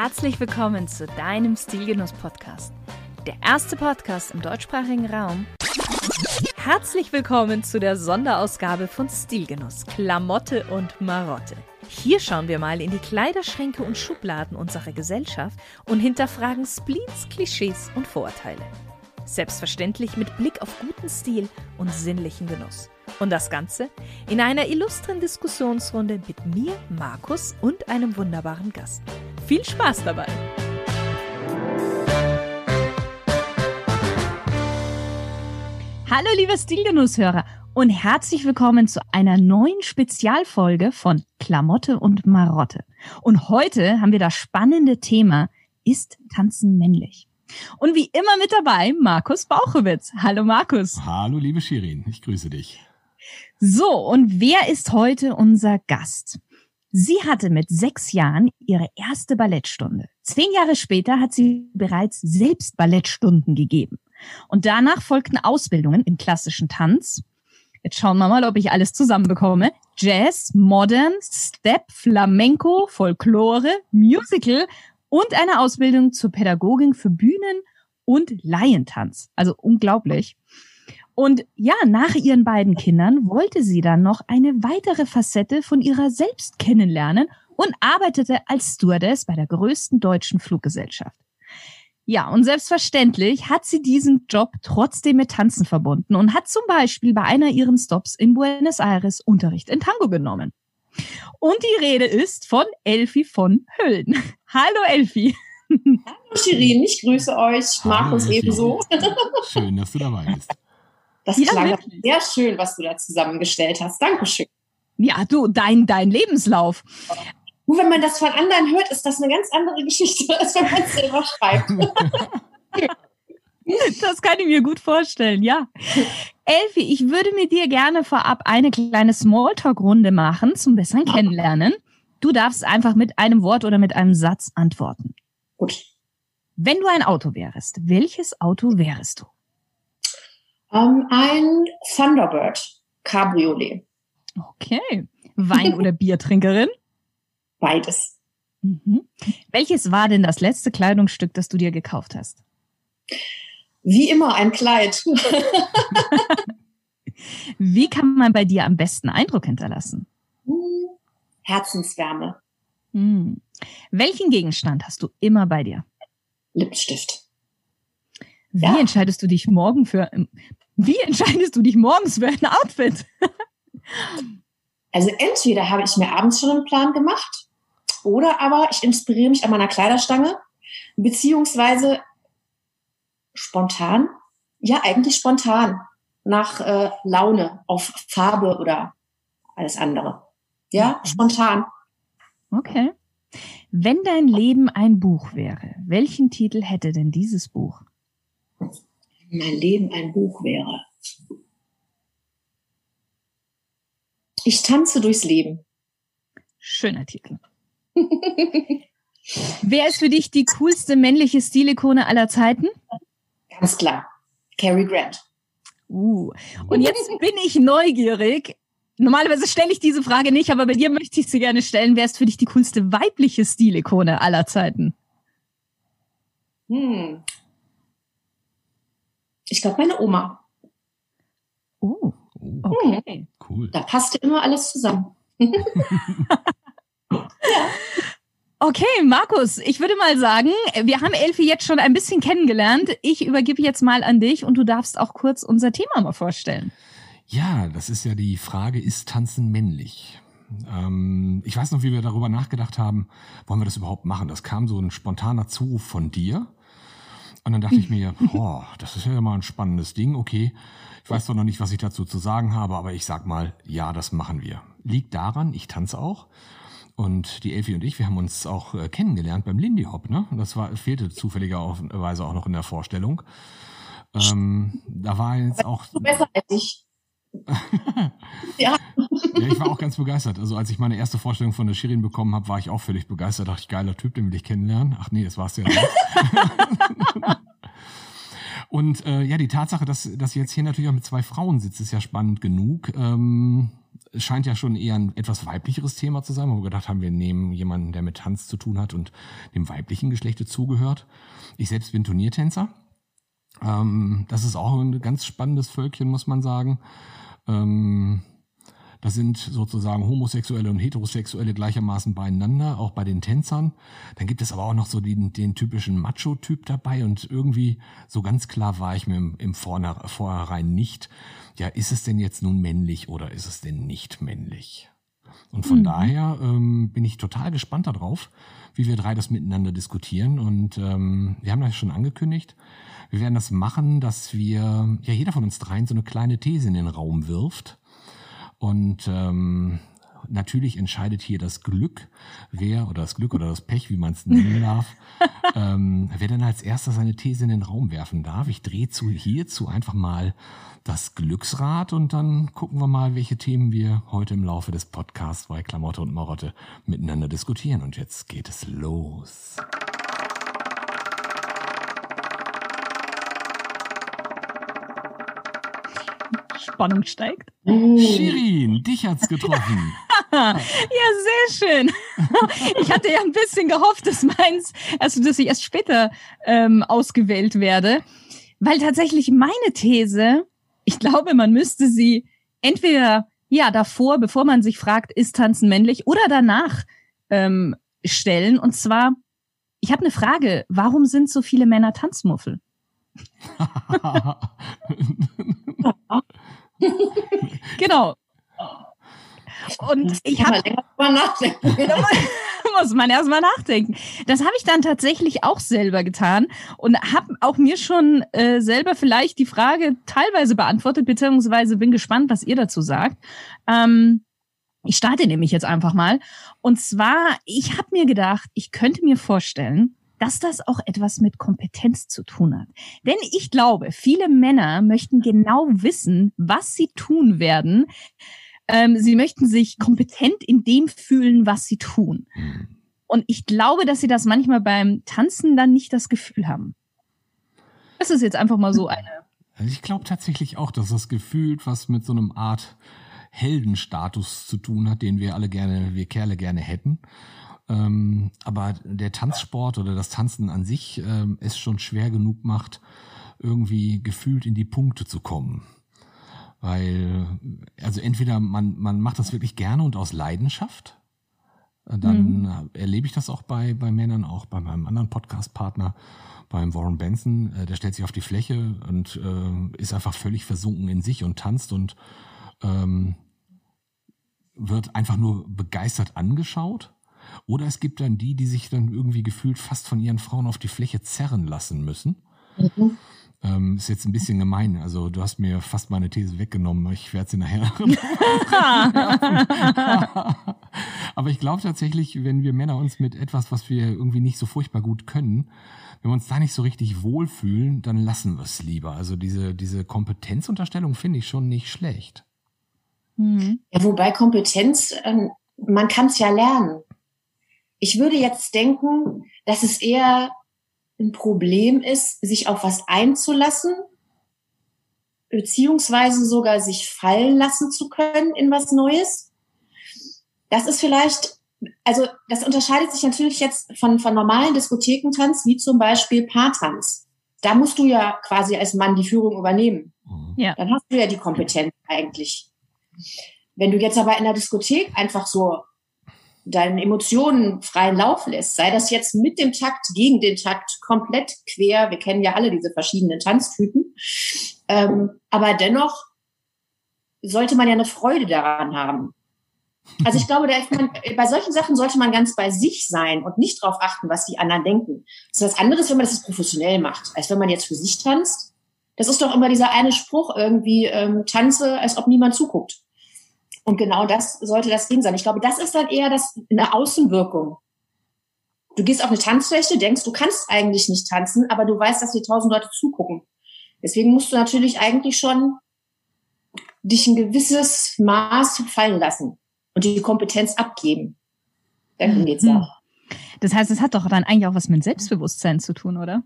Herzlich willkommen zu deinem Stilgenuss-Podcast. Der erste Podcast im deutschsprachigen Raum. Herzlich willkommen zu der Sonderausgabe von Stilgenuss, Klamotte und Marotte. Hier schauen wir mal in die Kleiderschränke und Schubladen unserer Gesellschaft und hinterfragen Spleens, Klischees und Vorurteile. Selbstverständlich mit Blick auf guten Stil und sinnlichen Genuss. Und das Ganze in einer illustren Diskussionsrunde mit mir, Markus und einem wunderbaren Gast. Viel Spaß dabei! Hallo liebe Stilgenusshörer und herzlich willkommen zu einer neuen Spezialfolge von Klamotte und Marotte. Und heute haben wir das spannende Thema, ist Tanzen männlich? Und wie immer mit dabei Markus Bauchowitz. Hallo Markus. Hallo liebe Shirin, ich grüße dich. So, und wer ist heute unser Gast? Sie hatte mit sechs Jahren ihre erste Ballettstunde. Zehn Jahre später hat sie bereits selbst Ballettstunden gegeben. Und danach folgten Ausbildungen im klassischen Tanz. Jetzt schauen wir mal, ob ich alles zusammenbekomme. Jazz, Modern, Step, Flamenco, Folklore, Musical und eine Ausbildung zur Pädagogin für Bühnen und Laientanz. Also unglaublich. Und ja, nach ihren beiden Kindern wollte sie dann noch eine weitere Facette von ihrer selbst kennenlernen und arbeitete als Stewardess bei der größten deutschen Fluggesellschaft. Ja, und selbstverständlich hat sie diesen Job trotzdem mit Tanzen verbunden und hat zum Beispiel bei einer ihren Stops in Buenos Aires Unterricht in Tango genommen. Und die Rede ist von Elfi von Hüllen. Hallo Elfi. Hallo Shirin, ich grüße euch. Markus ebenso. Schön, dass du dabei bist. Das ja, klang wirklich. sehr schön, was du da zusammengestellt hast. Dankeschön. Ja, du, dein, dein Lebenslauf. Nur wenn man das von anderen hört, ist das eine ganz andere Geschichte, als wenn man es selber schreibt. Das kann ich mir gut vorstellen, ja. Elfi, ich würde mit dir gerne vorab eine kleine Smalltalk-Runde machen zum besseren Kennenlernen. Du darfst einfach mit einem Wort oder mit einem Satz antworten. Gut. Wenn du ein Auto wärst, welches Auto wärst du? Ähm, ein Thunderbird Cabriolet. Okay. Wein- oder Biertrinkerin? Beides. Mhm. Welches war denn das letzte Kleidungsstück, das du dir gekauft hast? Wie immer ein Kleid. Wie kann man bei dir am besten Eindruck hinterlassen? Hm, Herzenswärme. Hm. Welchen Gegenstand hast du immer bei dir? Lipstift. Wie ja. entscheidest du dich morgen für wie entscheidest du dich morgens für ein Outfit? also entweder habe ich mir abends schon einen Plan gemacht oder aber ich inspiriere mich an meiner Kleiderstange beziehungsweise spontan? Ja, eigentlich spontan. Nach äh, Laune, auf Farbe oder alles andere. Ja, spontan. Okay. Wenn dein Leben ein Buch wäre, welchen Titel hätte denn dieses Buch? Mein Leben ein Buch wäre. Ich tanze durchs Leben. Schöner Titel. Wer ist für dich die coolste männliche Stilikone aller Zeiten? Ganz klar. Cary Grant. Uh. Und jetzt bin ich neugierig. Normalerweise stelle ich diese Frage nicht, aber bei dir möchte ich sie gerne stellen. Wer ist für dich die coolste weibliche Stilikone aller Zeiten? Hm. Ich glaube, meine Oma. Oh, okay. Hm. Cool. Da passte immer alles zusammen. ja. Okay, Markus, ich würde mal sagen, wir haben Elfi jetzt schon ein bisschen kennengelernt. Ich übergebe jetzt mal an dich und du darfst auch kurz unser Thema mal vorstellen. Ja, das ist ja die Frage, ist Tanzen männlich? Ähm, ich weiß noch, wie wir darüber nachgedacht haben, wollen wir das überhaupt machen? Das kam so ein spontaner Zuruf von dir. Und dann dachte ich mir, boah, das ist ja mal ein spannendes Ding. Okay, ich weiß doch noch nicht, was ich dazu zu sagen habe, aber ich sag mal, ja, das machen wir. Liegt daran, ich tanze auch. Und die Elfi und ich, wir haben uns auch äh, kennengelernt beim Lindy Hop, ne? Das war, fehlte zufälligerweise auch noch in der Vorstellung. Ähm, da war jetzt auch. Besser als ich. ja. ja, ich war auch ganz begeistert. Also als ich meine erste Vorstellung von der Shirin bekommen habe, war ich auch völlig begeistert. Dachte ich, geiler Typ, den will ich kennenlernen. Ach nee, das war's ja nicht. Und äh, ja, die Tatsache, dass, dass jetzt hier natürlich auch mit zwei Frauen sitzt, ist ja spannend genug. Ähm, scheint ja schon eher ein etwas weiblicheres Thema zu sein, wo wir gedacht haben, wir nehmen jemanden, der mit Tanz zu tun hat und dem weiblichen Geschlecht zugehört. Ich selbst bin Turniertänzer. Ähm, das ist auch ein ganz spannendes Völkchen, muss man sagen. Ähm, da sind sozusagen Homosexuelle und Heterosexuelle gleichermaßen beieinander, auch bei den Tänzern. Dann gibt es aber auch noch so den, den typischen Macho-Typ dabei und irgendwie so ganz klar war ich mir im, im Vornherein nicht, ja, ist es denn jetzt nun männlich oder ist es denn nicht männlich? Und von mhm. daher ähm, bin ich total gespannt darauf, wie wir drei das miteinander diskutieren. Und ähm, wir haben das schon angekündigt. Wir werden das machen, dass wir, ja, jeder von uns dreien so eine kleine These in den Raum wirft. Und ähm, natürlich entscheidet hier das Glück, wer oder das Glück oder das Pech, wie man es nennen darf, ähm, wer denn als erster seine These in den Raum werfen darf. Ich drehe zu hierzu einfach mal das Glücksrad und dann gucken wir mal, welche Themen wir heute im Laufe des Podcasts bei Klamotte und Marotte miteinander diskutieren. Und jetzt geht es los. Spannung steigt. Shirin, dich hat's getroffen. Ja, sehr schön. Ich hatte ja ein bisschen gehofft, dass meins, also dass ich erst später ähm, ausgewählt werde, weil tatsächlich meine These, ich glaube, man müsste sie entweder ja davor, bevor man sich fragt, ist Tanzen männlich, oder danach ähm, stellen. Und zwar, ich habe eine Frage: Warum sind so viele Männer Tanzmuffel? genau. Und ich habe mal nachdenken. muss man erstmal nachdenken. Das habe ich dann tatsächlich auch selber getan und habe auch mir schon äh, selber vielleicht die Frage teilweise beantwortet, beziehungsweise bin gespannt, was ihr dazu sagt. Ähm, ich starte nämlich jetzt einfach mal. Und zwar, ich habe mir gedacht, ich könnte mir vorstellen, dass das auch etwas mit Kompetenz zu tun hat. Denn ich glaube, viele Männer möchten genau wissen, was sie tun werden. Ähm, sie möchten sich kompetent in dem fühlen, was sie tun. Mhm. Und ich glaube, dass sie das manchmal beim Tanzen dann nicht das Gefühl haben. Das ist jetzt einfach mal so eine. Also ich glaube tatsächlich auch, dass das Gefühl was mit so einem Art Heldenstatus zu tun hat, den wir alle gerne, wir Kerle gerne hätten. Ähm, aber der Tanzsport oder das Tanzen an sich ähm, es schon schwer genug macht, irgendwie gefühlt in die Punkte zu kommen. Weil, also entweder man, man macht das wirklich gerne und aus Leidenschaft, dann mhm. erlebe ich das auch bei, bei Männern, auch bei meinem anderen Podcast-Partner, beim Warren Benson. Äh, der stellt sich auf die Fläche und äh, ist einfach völlig versunken in sich und tanzt und ähm, wird einfach nur begeistert angeschaut. Oder es gibt dann die, die sich dann irgendwie gefühlt fast von ihren Frauen auf die Fläche zerren lassen müssen. Mhm. Ähm, ist jetzt ein bisschen gemein. Also du hast mir fast meine These weggenommen. Ich werde sie nachher. Aber ich glaube tatsächlich, wenn wir Männer uns mit etwas, was wir irgendwie nicht so furchtbar gut können, wenn wir uns da nicht so richtig wohlfühlen, dann lassen wir es lieber. Also diese, diese Kompetenzunterstellung finde ich schon nicht schlecht. Mhm. Ja, wobei Kompetenz, ähm, man kann es ja lernen. Ich würde jetzt denken, dass es eher ein Problem ist, sich auf was einzulassen, beziehungsweise sogar sich fallen lassen zu können in was Neues. Das ist vielleicht, also das unterscheidet sich natürlich jetzt von, von normalen Diskothekentanz, wie zum Beispiel Paartanz. Da musst du ja quasi als Mann die Führung übernehmen. Mhm. Ja. Dann hast du ja die Kompetenz eigentlich. Wenn du jetzt aber in der Diskothek einfach so deinen Emotionen freien Lauf lässt, sei das jetzt mit dem Takt, gegen den Takt, komplett quer, wir kennen ja alle diese verschiedenen Tanztypen, ähm, aber dennoch sollte man ja eine Freude daran haben. Also ich glaube, man, bei solchen Sachen sollte man ganz bei sich sein und nicht darauf achten, was die anderen denken. Das ist was anderes, wenn man das professionell macht, als wenn man jetzt für sich tanzt. Das ist doch immer dieser eine Spruch irgendwie, ähm, tanze, als ob niemand zuguckt. Und genau das sollte das Ding sein. Ich glaube, das ist dann eher das, eine Außenwirkung. Du gehst auf eine Tanzfläche, denkst, du kannst eigentlich nicht tanzen, aber du weißt, dass dir tausend Leute zugucken. Deswegen musst du natürlich eigentlich schon dich ein gewisses Maß fallen lassen und die Kompetenz abgeben. Dann geht's mhm. ja. Das heißt, es hat doch dann eigentlich auch was mit Selbstbewusstsein zu tun, oder?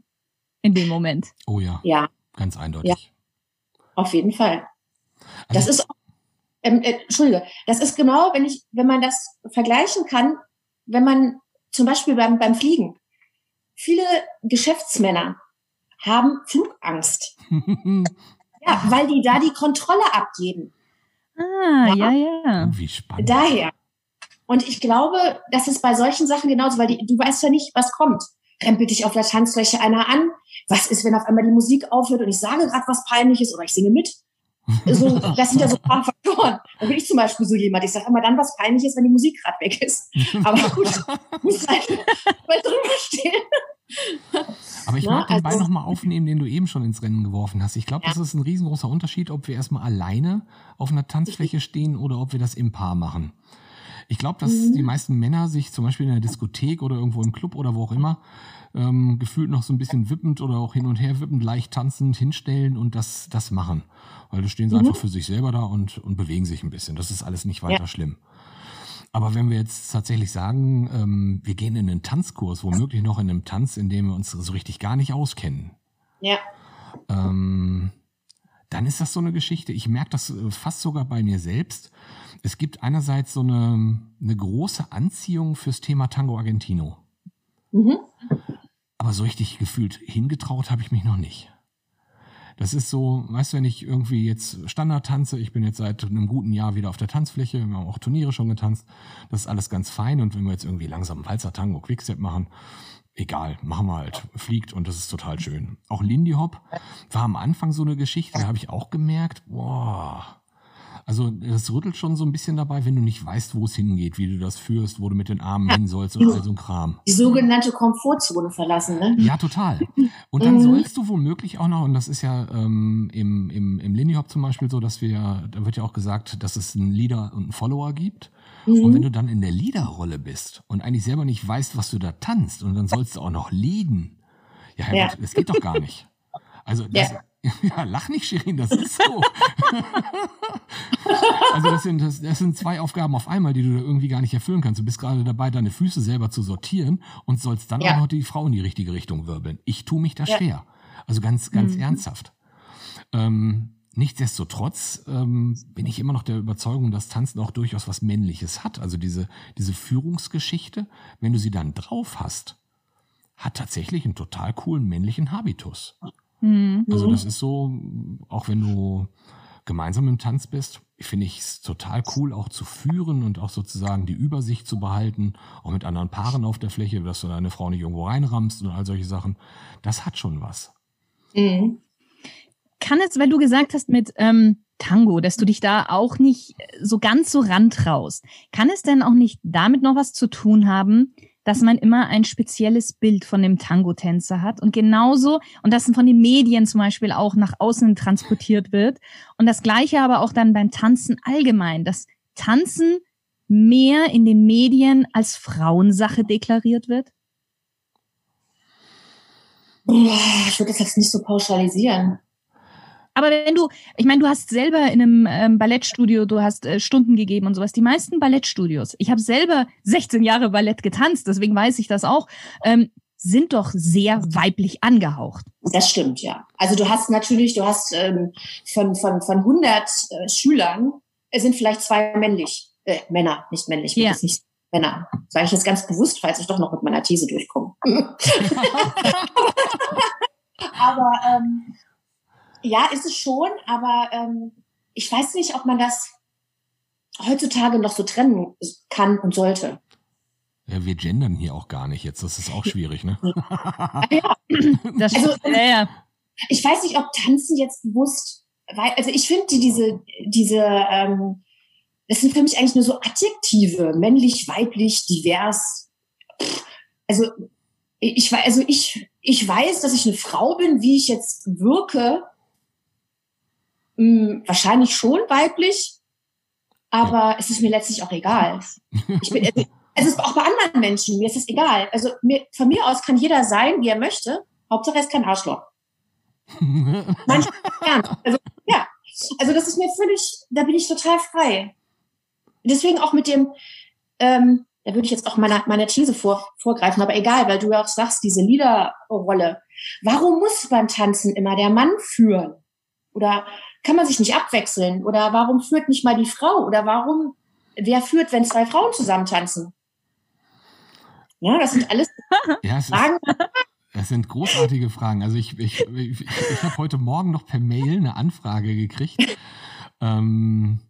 In dem Moment. Oh ja. Ja. Ganz eindeutig. Ja. Auf jeden Fall. Also das ist auch ähm, äh, Entschuldige, das ist genau, wenn ich, wenn man das vergleichen kann, wenn man zum Beispiel beim, beim Fliegen, viele Geschäftsmänner haben Flugangst. ja, weil die da die Kontrolle abgeben. Ah, ja, ja. Wie spannend. Daher. Und ich glaube, das ist bei solchen Sachen genauso, weil die, du weißt ja nicht, was kommt. Rempelt dich auf der Tanzfläche einer an? Was ist, wenn auf einmal die Musik aufhört und ich sage gerade was Peinliches oder ich singe mit? So, das sind ja so ein paar Faktoren. Da bin ich zum Beispiel so jemand. Ich sage immer dann was Peinliches, wenn die Musik gerade weg ist. Aber gut, muss halt mal drüber stehen. Aber ich Na, mag den also- Ball nochmal aufnehmen, den du eben schon ins Rennen geworfen hast. Ich glaube, das ist ein riesengroßer Unterschied, ob wir erstmal alleine auf einer Tanzfläche stehen oder ob wir das im Paar machen. Ich glaube, dass Mhm. die meisten Männer sich zum Beispiel in der Diskothek oder irgendwo im Club oder wo auch immer ähm, gefühlt noch so ein bisschen wippend oder auch hin und her wippend, leicht tanzend hinstellen und das, das machen. Weil da stehen sie Mhm. einfach für sich selber da und, und bewegen sich ein bisschen. Das ist alles nicht weiter Ja. schlimm. Aber wenn wir jetzt tatsächlich sagen, ähm, wir gehen in einen Tanzkurs, womöglich noch in einem Tanz, in dem wir uns so richtig gar nicht auskennen, Ja. ähm, dann ist das so eine Geschichte. Ich merke das äh, fast sogar bei mir selbst. Es gibt einerseits so eine, eine große Anziehung fürs Thema Tango Argentino. Mhm. Aber so richtig gefühlt hingetraut habe ich mich noch nicht. Das ist so, weißt du, wenn ich irgendwie jetzt Standard tanze, ich bin jetzt seit einem guten Jahr wieder auf der Tanzfläche, wir haben auch Turniere schon getanzt, das ist alles ganz fein und wenn wir jetzt irgendwie langsam Walzer Tango Quickstep machen, egal, machen wir halt, fliegt und das ist total schön. Auch Lindy Hop war am Anfang so eine Geschichte, da habe ich auch gemerkt, boah, also das rüttelt schon so ein bisschen dabei, wenn du nicht weißt, wo es hingeht, wie du das führst, wo du mit den Armen hin sollst und all so ein Kram. Die sogenannte Komfortzone verlassen, ne? Ja, total. Und dann Mhm. sollst du womöglich auch noch, und das ist ja ähm, im, im, im Lindy Hop zum Beispiel so, dass wir, ja- da wird ja auch gesagt, dass es einen Leader und einen Follower gibt. Und wenn Mhm. du dann in der Leaderrolle bist und eigentlich selber nicht weißt, was du da tanzt, und dann sollst du auch noch leaden. Ja, Ja. Das geht doch gar nicht. Also, das, ja. lach nicht, Shirin, das ist so. also, das sind, das, das sind zwei Aufgaben auf einmal, die du da irgendwie gar nicht erfüllen kannst. Du bist gerade dabei, deine Füße selber zu sortieren und sollst dann Ja. auch noch die Frau in die richtige Richtung wirbeln. Ich tue mich da Ja. schwer. Also ganz, ganz Mhm. ernsthaft. Ähm, nichtsdestotrotz ähm, bin ich immer noch der Überzeugung, dass Tanzen auch durchaus was Männliches hat. Also diese, diese Führungsgeschichte, wenn du sie dann drauf hast, hat tatsächlich einen total coolen männlichen Habitus. Mhm. Also das ist so, auch wenn du gemeinsam im Tanz bist, finde ich es total cool, auch zu führen und auch sozusagen die Übersicht zu behalten, auch mit anderen Paaren auf der Fläche, dass du deine Frau nicht irgendwo reinrammst und all solche Sachen. Das hat schon was. Mhm. Kann es, weil du gesagt hast mit ähm, Tango, dass du dich da auch nicht so ganz so rantraust, kann es denn auch nicht damit noch was zu tun haben, dass man immer ein spezielles Bild von dem Tango-Tänzer hat und genauso, und das von den Medien zum Beispiel auch nach außen transportiert wird und das gleiche aber auch dann beim Tanzen allgemein, dass Tanzen mehr in den Medien als Frauensache deklariert wird? Ich würde das jetzt nicht so pauschalisieren. Aber wenn du, ich meine, du hast selber in einem ähm, Ballettstudio, du hast äh, Stunden gegeben und sowas. Die meisten Ballettstudios, ich habe selber 16 Jahre Ballett getanzt, deswegen weiß ich das auch, ähm, sind doch sehr weiblich angehaucht. Das stimmt, ja. Also du hast natürlich, du hast ähm, von, von, von 100 äh, Schülern äh, sind vielleicht zwei männlich, äh, Männer, nicht männlich, Ja. nicht Männer. Sage ich jetzt ganz bewusst, falls ich doch noch mit meiner These durchkomme. aber ähm, ja, ist es schon, aber ähm, ich weiß nicht, ob man das heutzutage noch so trennen kann und sollte. Ja, wir gendern hier auch gar nicht jetzt. Das ist auch schwierig, ne? Ja, Das Also, ja, ja. ich weiß nicht, ob Tanzen jetzt bewusst, weil, also ich finde die- diese, diese, ähm, das sind für mich eigentlich nur so Adjektive, männlich, weiblich, divers. Also ich weiß, also ich, ich weiß, dass ich eine Frau bin, wie ich jetzt wirke. Hm, wahrscheinlich schon weiblich, aber es ist mir letztlich auch egal. Ich bin, also, es ist auch bei anderen Menschen, mir ist es egal. Also mir, von mir aus kann jeder sein, wie er möchte. Hauptsache er ist kein Arschloch. Manchmal gern. Also, ja. Also das ist mir völlig, da bin ich total frei. Deswegen auch mit dem, ähm, da würde ich jetzt auch meiner, meiner These vor, vorgreifen, aber egal, weil du ja auch sagst, diese Liederrolle. Warum muss beim Tanzen immer der Mann führen? Oder kann man sich nicht abwechseln? Oder warum führt nicht mal die Frau? Oder warum, wer führt, wenn zwei Frauen zusammen tanzen? Ja, das sind alles ja, Fragen. Das sind großartige Fragen. Also ich, ich, ich, ich habe heute Morgen noch per Mail eine Anfrage gekriegt, ähm,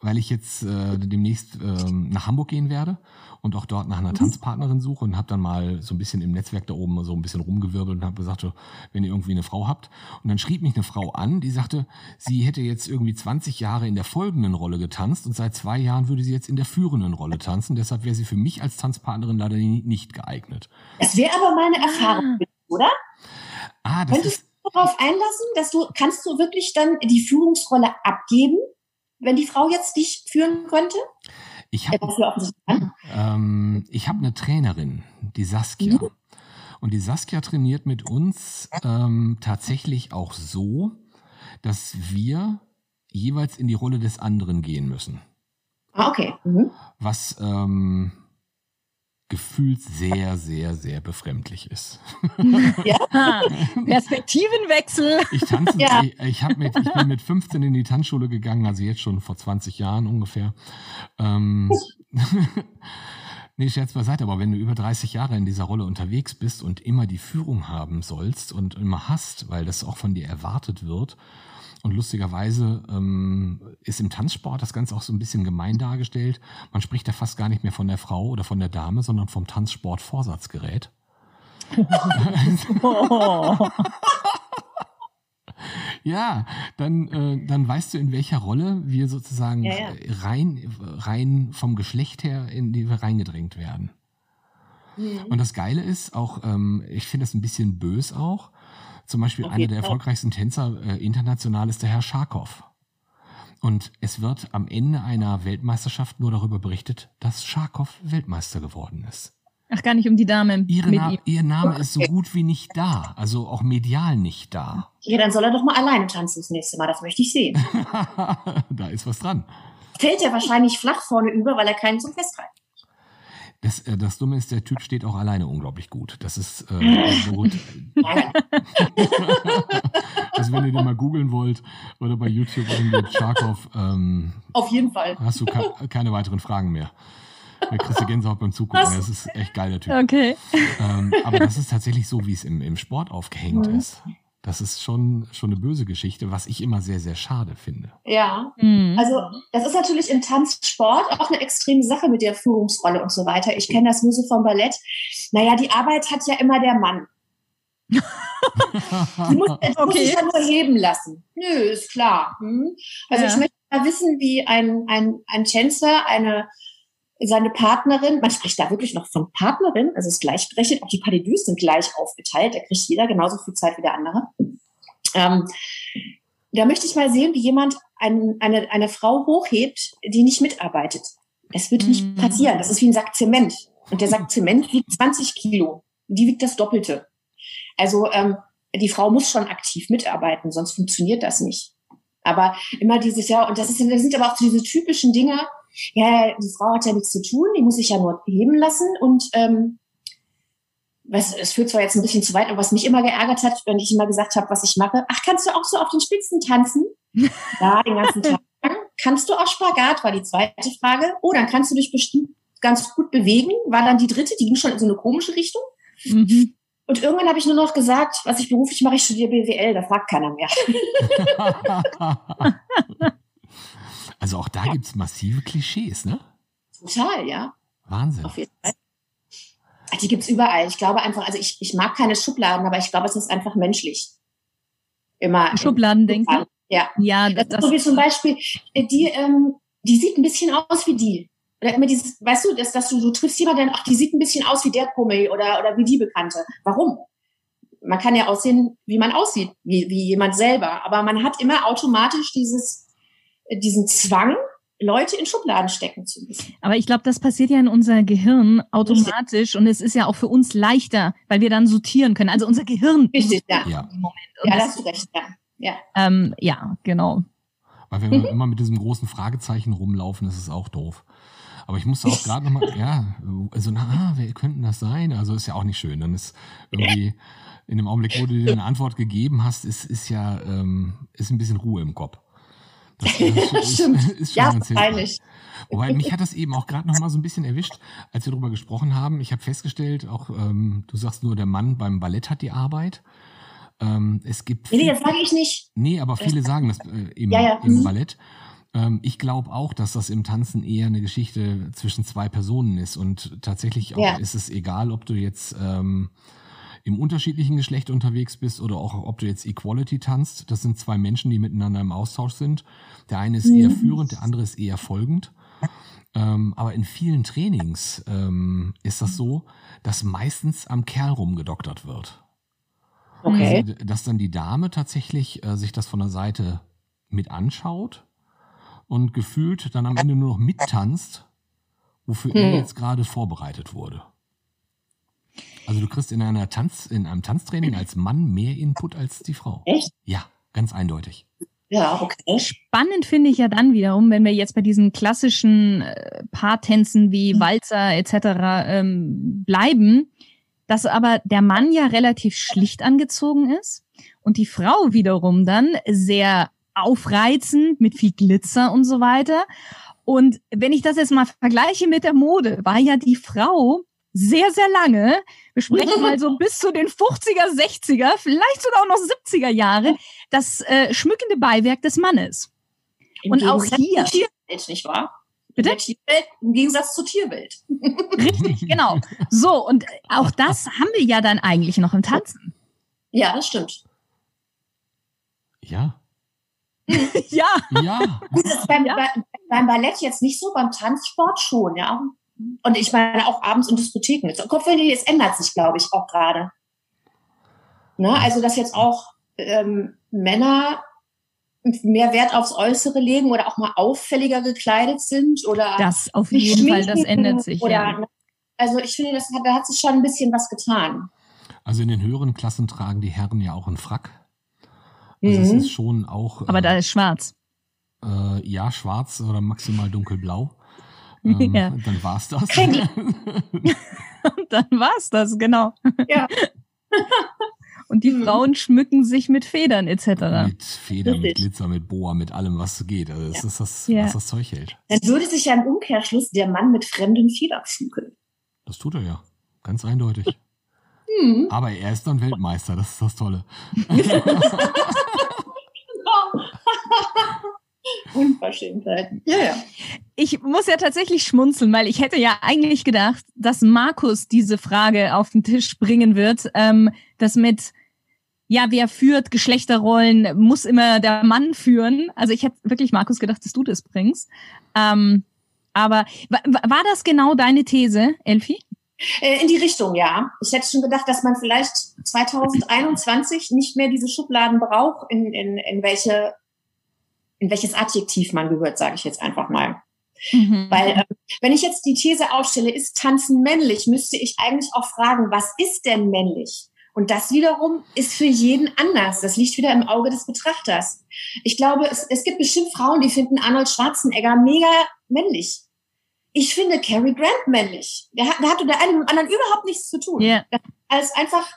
weil ich jetzt äh, demnächst ähm, nach Hamburg gehen werde und auch dort nach einer mhm. Tanzpartnerin suche und habe dann mal so ein bisschen im Netzwerk da oben so ein bisschen rumgewirbelt und habe gesagt, so, wenn ihr irgendwie eine Frau habt. Und dann schrieb mich eine Frau an, die sagte, sie hätte jetzt irgendwie 20 Jahre in der folgenden Rolle getanzt und seit zwei Jahren würde sie jetzt in der führenden Rolle tanzen. Deshalb wäre sie für mich als Tanzpartnerin leider nicht geeignet. Das wäre aber meine Erfahrung, ah. oder? Ah, das Könntest ist du darauf einlassen, dass du, kannst du wirklich dann die Führungsrolle abgeben, wenn die Frau jetzt dich führen könnte? Ich habe ähm, ich hab eine Trainerin, die Saskia. Mhm. Und die Saskia trainiert mit uns ähm, tatsächlich auch so, dass wir jeweils in die Rolle des anderen gehen müssen. Ah, okay. Mhm. Was ähm, gefühlt sehr, sehr, sehr befremdlich ist. Ja, Perspektivenwechsel. Ich tanze, ja. ich, ich, mit, ich bin mit 15 in die Tanzschule gegangen, also jetzt schon vor 20 Jahren ungefähr. Ähm, nee, Scherz beiseite, aber wenn du über 30 Jahre in dieser Rolle unterwegs bist und immer die Führung haben sollst und immer hast, weil das auch von dir erwartet wird, und lustigerweise ähm, ist im Tanzsport das Ganze auch so ein bisschen gemein dargestellt. Man spricht da fast gar nicht mehr von der Frau oder von der Dame, sondern vom Tanzsport-Vorsatzgerät. ja, dann, äh, dann weißt du, in welcher Rolle wir sozusagen ja, ja. rein, rein vom Geschlecht her in die wir reingedrängt werden. Mhm. Und das Geile ist auch, ähm, ich finde das ein bisschen bös auch, zum Beispiel einer der erfolgreichsten Tänzer äh, international ist der Herr Scharkow. Und es wird am Ende einer Weltmeisterschaft nur darüber berichtet, dass Scharkow Weltmeister geworden ist. Ach, gar nicht um die Dame. Ihre Na ihr Name ist so gut wie nicht da, also auch medial nicht da. Ja, dann soll er doch mal alleine tanzen das nächste Mal, das möchte ich sehen. da ist was dran. Fällt er wahrscheinlich flach vorne über, weil er keinen zum Festhalten das, äh, das Dumme ist, der Typ steht auch alleine unglaublich gut. Das ist äh, so gut. also wenn ihr den mal googeln wollt oder bei YouTube irgendwie Charkov, ähm, auf jeden Fall. Hast du keine weiteren Fragen mehr. Da kriegst du Gänsehaut beim Zugucken. Was? Das ist echt geil, der Typ. Okay. Ähm, aber das ist tatsächlich so, wie es im, im Sport aufgehängt mhm. ist. Das ist schon, schon eine böse Geschichte, was ich immer sehr, sehr schade finde. Ja, mhm. also das ist natürlich im Tanzsport auch eine extreme Sache mit der Führungsrolle und so weiter. Ich kenne das nur so vom Ballett. Naja, die Arbeit hat ja immer der Mann. die muss, okay. muss sich ja nur heben lassen. Nö, ist klar. Hm? Also ja. ich möchte mal wissen, wie ein, ein, ein Tänzer eine seine Partnerin, man spricht da wirklich noch von Partnerin, also es ist gleichberechtigt, auch die Pas sind gleich aufgeteilt, da kriegt jeder genauso viel Zeit wie der andere. Ähm, da möchte ich mal sehen, wie jemand ein, eine, eine Frau hochhebt, die nicht mitarbeitet. Es wird nicht mhm. passieren. Das ist wie ein Sack Zement. Und der Sack Zement wiegt 20 Kilo. Die wiegt das Doppelte. Also ähm, die Frau muss schon aktiv mitarbeiten, sonst funktioniert das nicht. Aber immer dieses Jahr, und das, ist, das sind aber auch diese typischen Dinge, ja, die Frau hat ja nichts zu tun, die muss sich ja nur heben lassen und ähm, was, es führt zwar jetzt ein bisschen zu weit, aber was mich immer geärgert hat, wenn ich immer gesagt habe, was ich mache, ach, kannst du auch so auf den Spitzen tanzen? ja, den ganzen Tag. Kannst du auch Spagat, war die zweite Frage. Oh, dann kannst du dich bestimmt ganz gut bewegen, war dann die dritte, die ging schon in so eine komische Richtung. Mhm. Und irgendwann habe ich nur noch gesagt, was ich beruflich mache, ich studiere BWL, da fragt keiner mehr. Also auch da ja. gibt es massive Klischees, ne? Total, ja. Wahnsinn. Auf jeden Fall. Die gibt es überall. Ich glaube einfach, also ich, ich mag keine Schubladen, aber ich glaube, es ist einfach menschlich. Immer. Schubladen denken? Ja. Ja, das, das ist so wie zum Beispiel, äh, die, ähm, die sieht ein bisschen aus wie die. Oder immer dieses, weißt du, dass, dass du, du triffst jemanden, ach, die sieht ein bisschen aus wie der Kummel oder, oder wie die Bekannte. Warum? Man kann ja aussehen, wie man aussieht, wie, wie jemand selber. Aber man hat immer automatisch dieses, diesen Zwang, Leute in Schubladen stecken zu müssen. Aber ich glaube, das passiert ja in unser Gehirn automatisch und es ist ja auch für uns leichter, weil wir dann sortieren können. Also unser Gehirn. Richtig, ja. Ja, ja da hast du recht, ja. Ja, ähm, ja genau. Weil wenn wir mhm. immer mit diesem großen Fragezeichen rumlaufen, ist es auch doof. Aber ich musste auch gerade nochmal, ja, also na, wer könnten das sein? Also ist ja auch nicht schön. Dann ist irgendwie in dem Augenblick, wo du dir eine Antwort gegeben hast, ist, ist ja ähm, ist ein bisschen Ruhe im Kopf. Das, das Stimmt. Ist, ist schon ja, hilfreich. Wobei mich hat das eben auch gerade noch mal so ein bisschen erwischt, als wir darüber gesprochen haben. Ich habe festgestellt, auch ähm, du sagst nur, der Mann beim Ballett hat die Arbeit. Ähm, es gibt. Nee, das sage ich nicht. Nee, aber viele sagen das äh, im, ja, ja. im mhm. Ballett. Ähm, ich glaube auch, dass das im Tanzen eher eine Geschichte zwischen zwei Personen ist. Und tatsächlich auch ja. ist es egal, ob du jetzt ähm, im unterschiedlichen Geschlecht unterwegs bist oder auch ob du jetzt Equality tanzt. Das sind zwei Menschen, die miteinander im Austausch sind. Der eine ist mhm. eher führend, der andere ist eher folgend. Ähm, aber in vielen Trainings ähm, ist das so, dass meistens am Kerl rumgedoktert wird. Okay. Also, dass dann die Dame tatsächlich äh, sich das von der Seite mit anschaut und gefühlt dann am Ende nur noch mittanzt, wofür hm. er jetzt gerade vorbereitet wurde. Also du kriegst in einer Tanz, in einem Tanztraining als Mann mehr Input als die Frau. Echt? Ja, ganz eindeutig. Ja, okay. Spannend finde ich ja dann wiederum, wenn wir jetzt bei diesen klassischen äh, Paartänzen wie mhm. Walzer etc. Ähm, bleiben, dass aber der Mann ja relativ schlicht angezogen ist und die Frau wiederum dann sehr aufreizend mit viel Glitzer und so weiter. Und wenn ich das jetzt mal vergleiche mit der Mode, war ja die Frau sehr, sehr lange. Wir sprechen mal so bis zu den 50er, 60er, vielleicht sogar auch noch 70er Jahre, das äh, schmückende Beiwerk des Mannes. Im und Gegensatz auch hier. Tierwelt, nicht wahr? Bitte? Tierwelt, Im Gegensatz zur Tierwelt. Richtig, genau. So, und auch das haben wir ja dann eigentlich noch im Tanzen. Ja, das stimmt. Ja. ja. Ja. Gut, das ist beim, ja. beim Ballett jetzt nicht so, beim Tanzsport schon, ja. Und ich meine auch abends in Diskotheken. Kopfhörer, es ändert sich, glaube ich, auch gerade. Ne? Also, dass jetzt auch ähm, Männer mehr Wert aufs Äußere legen oder auch mal auffälliger gekleidet sind oder das auf jeden Fall, das ändert sich. Oder, ja. Also ich finde, das hat, da hat sich schon ein bisschen was getan. Also in den höheren Klassen tragen die Herren ja auch einen Frack. Also mhm. es ist schon auch. Aber äh, da ist schwarz. Äh, ja, schwarz oder maximal dunkelblau. Ähm, ja. Dann war's das. dann war's das, genau. Ja. Und die mhm. Frauen schmücken sich mit Federn etc. Mit Federn, mit Glitzer, mit Boa, mit allem, was geht. Also das ja. ist das, ja. was das Zeug hält. Dann würde sich ja im Umkehrschluss der Mann mit fremden Federn schmücken. Das tut er ja. Ganz eindeutig. Mhm. Aber er ist dann Weltmeister, das ist das Tolle. Unverschämtheiten. Ja, ja. Ich muss ja tatsächlich schmunzeln, weil ich hätte ja eigentlich gedacht, dass Markus diese Frage auf den Tisch bringen wird. Ähm, das mit, ja, wer führt Geschlechterrollen, muss immer der Mann führen. Also ich hätte wirklich, Markus, gedacht, dass du das bringst. Ähm, aber war das genau deine These, Elfi? Äh, in die Richtung, ja. Ich hätte schon gedacht, dass man vielleicht 2021 nicht mehr diese Schubladen braucht, in, in, in welche in welches Adjektiv man gehört, sage ich jetzt einfach mal. Mhm. Weil äh, wenn ich jetzt die These aufstelle, ist Tanzen männlich, müsste ich eigentlich auch fragen, was ist denn männlich? Und das wiederum ist für jeden anders. Das liegt wieder im Auge des Betrachters. Ich glaube, es, es gibt bestimmt Frauen, die finden Arnold Schwarzenegger mega männlich. Ich finde Cary Grant männlich. Der hat, der hat der eine mit dem anderen überhaupt nichts zu tun. Yeah. Als einfach,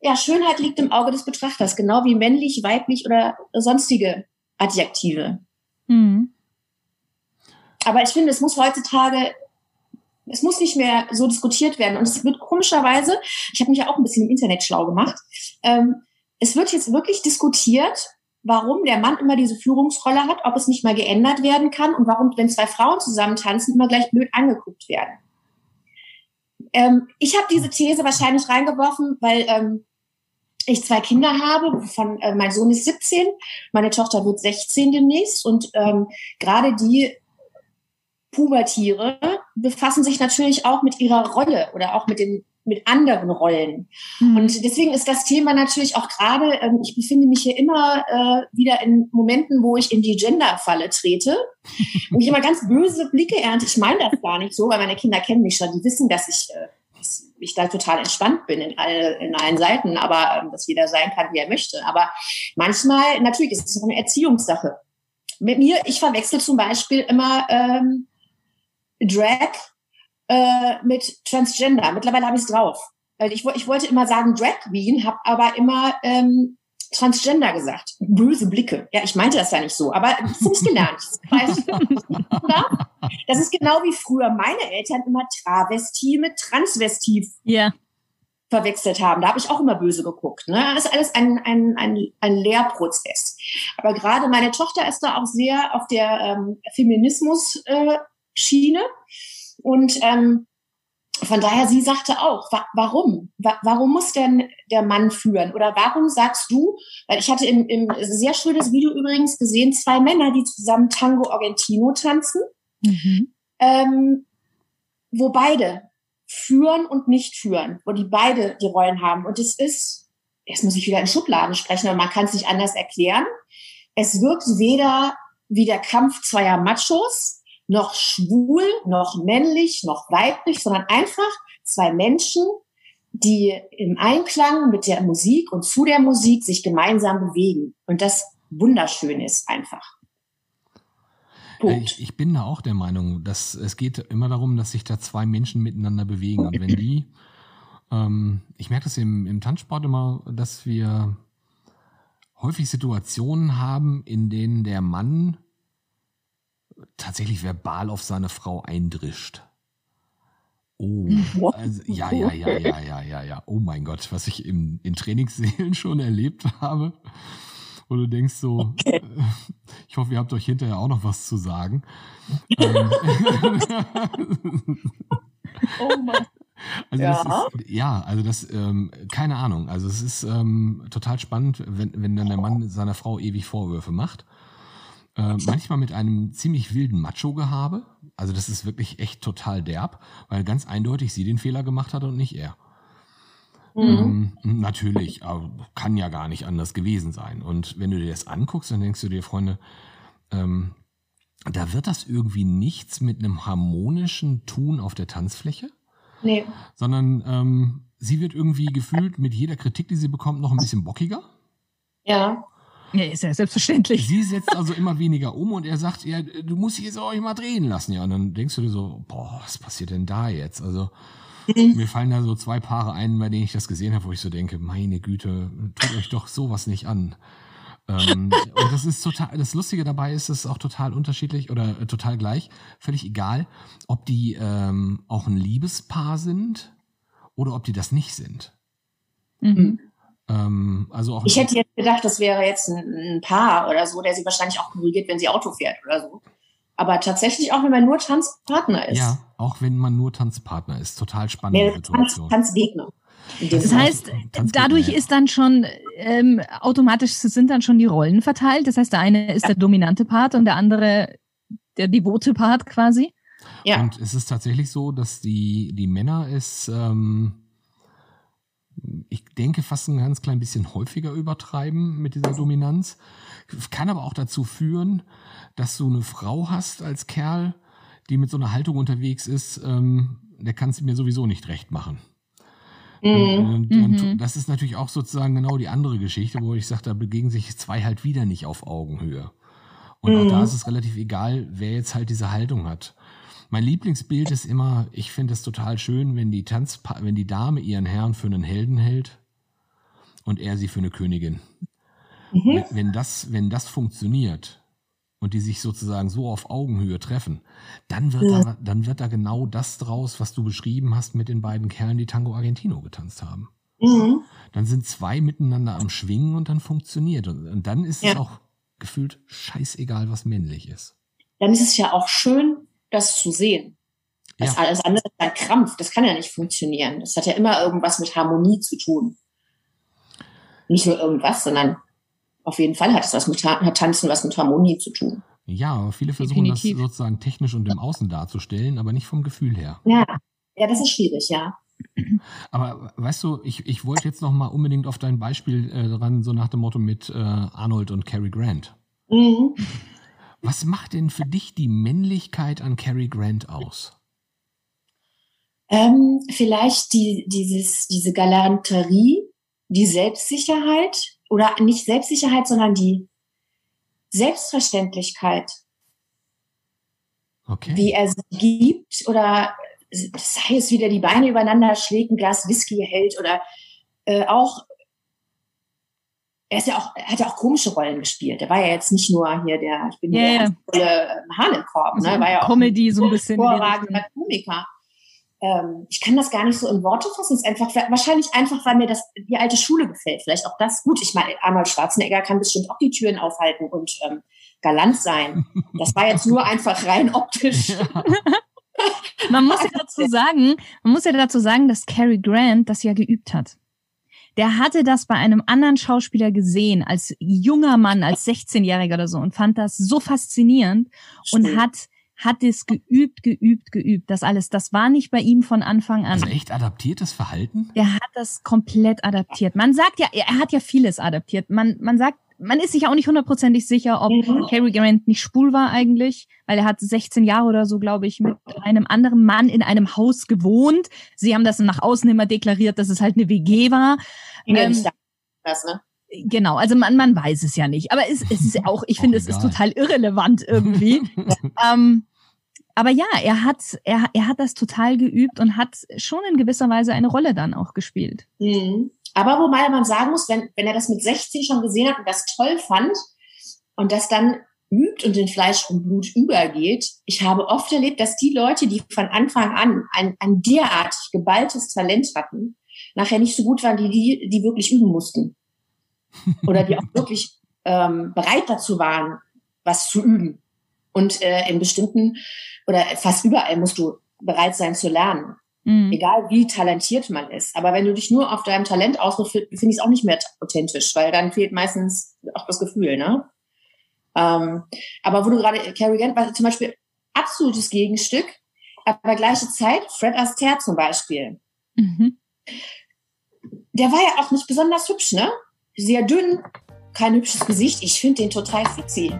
ja, Schönheit liegt im Auge des Betrachters, genau wie männlich, weiblich oder sonstige Adjektive. Mhm. Aber ich finde, es muss heutzutage, es muss nicht mehr so diskutiert werden. Und es wird komischerweise, ich habe mich ja auch ein bisschen im Internet schlau gemacht, ähm, es wird jetzt wirklich diskutiert, warum der Mann immer diese Führungsrolle hat, ob es nicht mal geändert werden kann und warum, wenn zwei Frauen zusammen tanzen, immer gleich blöd angeguckt werden. Ähm, ich habe diese These wahrscheinlich reingeworfen, weil ähm, ich zwei Kinder habe, von äh, mein Sohn ist 17, meine Tochter wird 16 demnächst und ähm, gerade die Pubertiere befassen sich natürlich auch mit ihrer Rolle oder auch mit den mit anderen Rollen. Mhm. Und deswegen ist das Thema natürlich auch gerade, ähm, ich befinde mich hier immer äh, wieder in Momenten, wo ich in die Gender-Falle trete und ich immer ganz böse Blicke ernte. Ich meine das gar nicht so, weil meine Kinder kennen mich schon, die wissen, dass ich äh, ich da total entspannt bin in, all, in allen Seiten, aber ähm, dass jeder sein kann, wie er möchte. Aber manchmal, natürlich ist es eine Erziehungssache. Mit mir, ich verwechsel zum Beispiel immer ähm, Drag äh, mit Transgender. Mittlerweile habe ich es drauf. ich, ich wollte immer sagen Drag Queen, habe aber immer ähm, Transgender gesagt. Böse Blicke. Ja, ich meinte das ja nicht so, aber das habe ich gelernt. Das ist genau wie früher meine Eltern immer Travestie mit Transvestiv Ja. verwechselt haben. Da habe ich auch immer böse geguckt. Ne? Das ist alles ein, ein, ein, ein Lehrprozess. Aber gerade meine Tochter ist da auch sehr auf der ähm, Feminismus-Schiene. Und ähm, von daher, sie sagte auch, wa warum? Wa warum muss denn der Mann führen? Oder warum sagst du, weil ich hatte im, im sehr schönes Video übrigens gesehen, zwei Männer, die zusammen Tango Argentino tanzen, Mhm. ähm, wo beide führen und nicht führen, wo die beide die Rollen haben. Und es ist, jetzt muss ich wieder in Schubladen sprechen, aber man kann es nicht anders erklären. Es wirkt weder wie der Kampf zweier Machos, noch schwul, noch männlich, noch weiblich, sondern einfach zwei Menschen, die im Einklang mit der Musik und zu der Musik sich gemeinsam bewegen. Und das wunderschön ist einfach. Ich, ich bin da auch der Meinung, dass es geht immer darum, dass sich da zwei Menschen miteinander bewegen. Und wenn die, ähm, ich merke das im, im Tanzsport immer, dass wir häufig Situationen haben, in denen der Mann tatsächlich verbal auf seine Frau eindrischt. Oh, also, ja, ja, ja, ja, ja, ja, ja. Oh mein Gott, was ich im, in Trainingsseelen schon erlebt habe. Wo du denkst so, Okay. äh, ich hoffe, ihr habt euch hinterher auch noch was zu sagen. ähm, Oh Mann. also Ja. das ist, ja, also das, ähm, keine Ahnung. Also es ist ähm, total spannend, wenn, wenn dann der Mann seiner Frau ewig Vorwürfe macht. Äh, manchmal mit einem ziemlich wilden Macho-Gehabe. Also das ist wirklich echt total derb, weil ganz eindeutig sie den Fehler gemacht hat und nicht er. Mhm. Ähm, natürlich, aber kann ja gar nicht anders gewesen sein. Und wenn du dir das anguckst, dann denkst du dir, Freunde, ähm, da wird das irgendwie nichts mit einem harmonischen Tun auf der Tanzfläche, Nee. sondern ähm, sie wird irgendwie gefühlt mit jeder Kritik, die sie bekommt, noch ein bisschen bockiger. Ja. Ja, ist ja selbstverständlich. Sie setzt also immer weniger um und er sagt, ja, du musst dich jetzt auch mal drehen lassen. Ja, und dann denkst du dir so, boah, was passiert denn da jetzt? Also mir fallen da so zwei Paare ein, bei denen ich das gesehen habe, wo ich so denke, meine Güte, tut euch doch sowas nicht an. ähm, und das ist total, das Lustige dabei ist, es ist auch total unterschiedlich oder äh, total gleich, völlig egal, ob die ähm, auch ein Liebespaar sind oder ob die das nicht sind. Mhm. Ähm, also auch Ich hätte jetzt gedacht, das wäre jetzt ein, ein Paar oder so, der sie wahrscheinlich auch korrigiert, wenn sie Auto fährt oder so. Aber tatsächlich auch, wenn man nur Tanzpartner ist. ja, auch wenn man nur Tanzpartner ist, total spannende Tanz, Situation. In dem Das heißt, Tanzgegner, dadurch ja. ist dann schon ähm, automatisch sind dann schon die Rollen verteilt. Das heißt, der eine ist der dominante Part und der andere der devote Part quasi. ja. Und es ist tatsächlich so, dass die, die Männer es, ähm, ich denke, fast ein ganz klein bisschen häufiger übertreiben mit dieser Dominanz. Kann aber auch dazu führen, dass du eine Frau hast als Kerl, die mit so einer Haltung unterwegs ist, ähm, der kann es mir sowieso nicht recht machen. Mhm. Und, und, Mhm. das ist natürlich auch sozusagen genau die andere Geschichte, wo ich sage, da begegnen sich zwei halt wieder nicht auf Augenhöhe. Und auch Mhm. da ist es relativ egal, wer jetzt halt diese Haltung hat. Mein Lieblingsbild ist immer, ich finde es total schön, wenn die Tanz, wenn die Dame ihren Herrn für einen Helden hält und er sie für eine Königin. Mhm. Wenn, das, wenn das funktioniert und die sich sozusagen so auf Augenhöhe treffen, dann wird, Ja. da, dann wird da genau das draus, was du beschrieben hast mit den beiden Kerlen, die Tango Argentino getanzt haben. Mhm. Dann sind zwei miteinander am Schwingen und dann funktioniert. Und, und dann ist es Ja. auch gefühlt scheißegal, was männlich ist. Dann ist es ja auch schön, das zu sehen. Das Ja. alles andere ist ein Krampf. Das kann ja nicht funktionieren. Das hat ja immer irgendwas mit Harmonie zu tun. Nicht nur irgendwas, sondern auf jeden Fall hat es was mit hat Tanzen was mit Harmonie zu tun. Ja, aber viele versuchen Definitiv. das sozusagen technisch und im Außen darzustellen, aber nicht vom Gefühl her. Ja. Ja, das ist schwierig, ja. Aber weißt du, ich, ich wollte jetzt noch mal unbedingt auf dein Beispiel äh, ran, so nach dem Motto mit äh, Arnold und Cary Grant. Mhm. Was macht denn für dich die Männlichkeit an Cary Grant aus? Ähm, vielleicht die, dieses, diese Galanterie, die Selbstsicherheit oder nicht Selbstsicherheit, sondern die Selbstverständlichkeit, Okay. wie er sie gibt oder sei es wieder die Beine übereinander schlägt, ein Glas Whisky hält oder äh, auch er ist ja auch, er hat ja auch komische Rollen gespielt. Er war ja jetzt nicht nur hier der, ich bin yeah, der yeah. Hahn im Korb, ne? war ja auch Comedy so ein bisschen. Hervorragender Komiker. Ähm, ich kann das gar nicht so in Worte fassen. Es ist einfach, wahrscheinlich einfach, weil mir das, die alte Schule gefällt. Vielleicht auch das. Gut, ich meine, Arnold Schwarzenegger kann bestimmt auch die Türen aufhalten und ähm, galant sein. Das war jetzt nur einfach rein optisch. Man muss ja dazu sagen, man muss ja dazu sagen, dass Cary Grant das ja geübt hat der hatte das bei einem anderen Schauspieler gesehen, als junger Mann, als 16-Jähriger oder so und fand das so faszinierend Stimmt. und hat hat es geübt, geübt, geübt. Das alles, das war nicht bei ihm von Anfang an. Also echt adaptiertes Verhalten? Der hat das komplett adaptiert. Man sagt ja, er hat ja vieles adaptiert. Man, man sagt, man ist sich auch nicht hundertprozentig sicher, ob mhm. Cary Grant nicht schwul war eigentlich, weil er hat 16 Jahre oder so, glaube ich, mit einem anderen Mann in einem Haus gewohnt. Sie haben das nach außen immer deklariert, dass es halt eine WG war. Ähm, das, ne? Genau, also man, man weiß es ja nicht. Aber es, es ist auch, ich finde, es ist total irrelevant irgendwie. ähm, aber ja, er hat, er, er hat das total geübt und hat schon in gewisser Weise eine Rolle dann auch gespielt. Mhm. Aber wobei man sagen muss, wenn, wenn er das mit 16 schon gesehen hat und das toll fand und das dann übt und in Fleisch und Blut übergeht, ich habe oft erlebt, dass die Leute, die von Anfang an ein, ein derartig geballtes Talent hatten, nachher nicht so gut waren, die, die, die wirklich üben mussten. Oder die auch wirklich ähm, bereit dazu waren, was zu üben. Und äh, in bestimmten oder fast überall musst du bereit sein zu lernen. Mhm. Egal wie talentiert man ist. Aber wenn du dich nur auf deinem Talent ausruhst, finde ich es auch nicht mehr authentisch, weil dann fehlt meistens auch das Gefühl, ne? Ähm, aber wo du gerade, Cary Grant war zum Beispiel absolutes Gegenstück, aber gleiche Zeit, Fred Astaire zum Beispiel. Mhm. Der war ja auch nicht besonders hübsch, ne? Sehr dünn, kein hübsches Gesicht. Ich finde den total sexy.